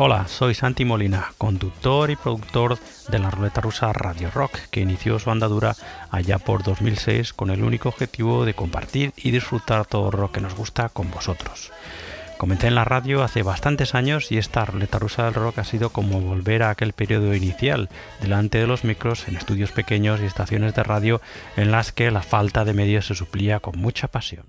Hola, soy Santi Molina, conductor y productor de la ruleta rusa Radio Rock, que inició su andadura allá por 2006 con el único objetivo de compartir y disfrutar todo lo que nos gusta con vosotros. Comencé en la radio hace bastantes años y esta ruleta rusa del rock ha sido como volver a aquel periodo inicial, delante de los micros, en estudios pequeños y estaciones de radio en las que la falta de medios se suplía con mucha pasión.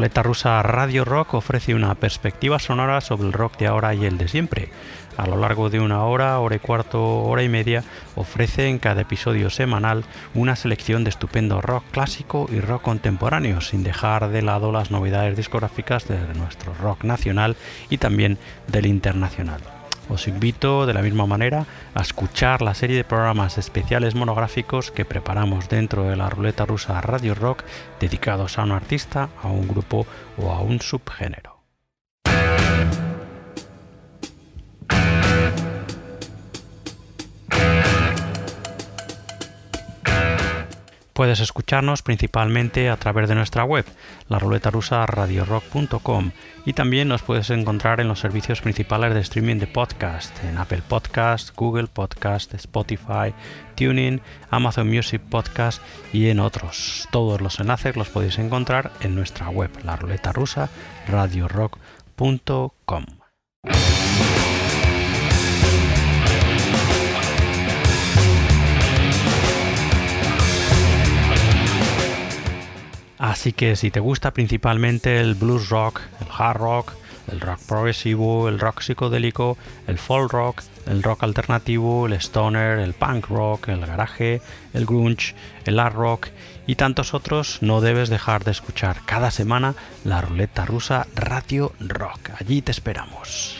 Ruleta rusa Radio Rock ofrece una perspectiva sonora sobre el rock de ahora y el de siempre. A lo largo de una hora, hora y cuarto, hora y media, ofrece en cada episodio semanal una selección de estupendo rock clásico y rock contemporáneo, sin dejar de lado las novedades discográficas de nuestro rock nacional y también del internacional. Os invito de la misma manera a escuchar la serie de programas especiales monográficos que preparamos dentro de la ruleta rusa Radio Rock dedicados a un artista, a un grupo o a un subgénero. Puedes escucharnos principalmente a través de nuestra web, la ruleta rusa y también nos puedes encontrar en los servicios principales de streaming de podcast, en Apple Podcast, Google Podcast, Spotify, Tuning, Amazon Music Podcast y en otros. Todos los enlaces los podéis encontrar en nuestra web, la ruleta rusa. Así que si te gusta principalmente el blues rock, el hard rock, el rock progresivo, el rock psicodélico, el folk rock, el rock alternativo, el stoner, el punk rock, el garaje, el grunge, el art rock y tantos otros, no debes dejar de escuchar cada semana la ruleta rusa Radio Rock. Allí te esperamos.